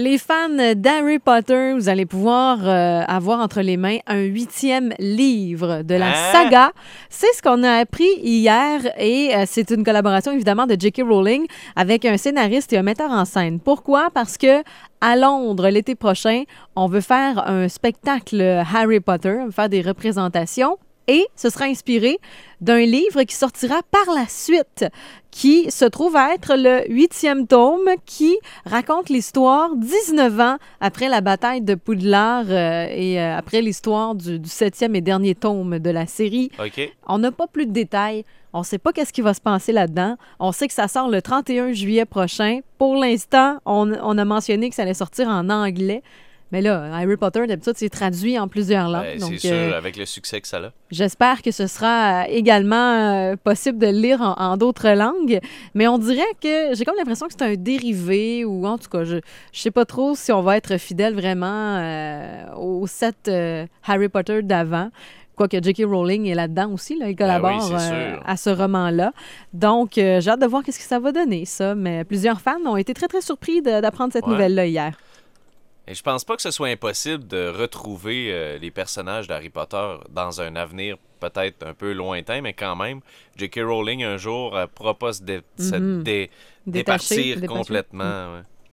Les fans d'Harry Potter, vous allez pouvoir euh, avoir entre les mains un huitième livre de la Hein? saga. C'est ce qu'on a appris hier et euh, c'est une collaboration évidemment de J.K. Rowling avec un scénariste et un metteur en scène. Pourquoi? Parce que à Londres l'été prochain, on veut faire un spectacle Harry Potter, on veut faire des représentations et ce sera inspiré d'un livre qui sortira par la suite, qui se trouve à être le huitième tome, qui raconte l'histoire 19 ans après la bataille de Poudlard euh, et euh, après l'histoire du, du septième et dernier tome de la série. On n'a pas plus de détails. On ne sait pas qu'est-ce qui va se passer là-dedans. On sait que ça sort le 31 juillet prochain. Pour l'instant, on, on a mentionné que ça allait sortir en anglais. Mais là, Harry Potter, d'habitude, c'est traduit en plusieurs langues. Ben, donc, c'est sûr, euh, avec le succès que ça a. J'espère que ce sera euh, également euh, possible de le lire en, en d'autres langues, mais on dirait que j'ai comme l'impression que c'est un dérivé ou en tout cas, je je sais pas trop si on va être fidèle vraiment euh, au set euh, Harry Potter d'avant. Quoique J.K. Rowling est là-dedans aussi, là, il collabore à ce roman-là. Donc, j'ai hâte de voir qu'est-ce que ça va donner, ça. Mais plusieurs fans ont été très, très surpris d'apprendre cette Ouais. nouvelle-là hier. Et je pense pas que ce soit impossible de retrouver euh, les personnages d'Harry Potter dans un avenir peut-être un peu lointain, mais quand même, J.K. Rowling un jour euh, pourra pas se, dé- se Mhm. dé- Détaché, départir détaché. complètement. ouais.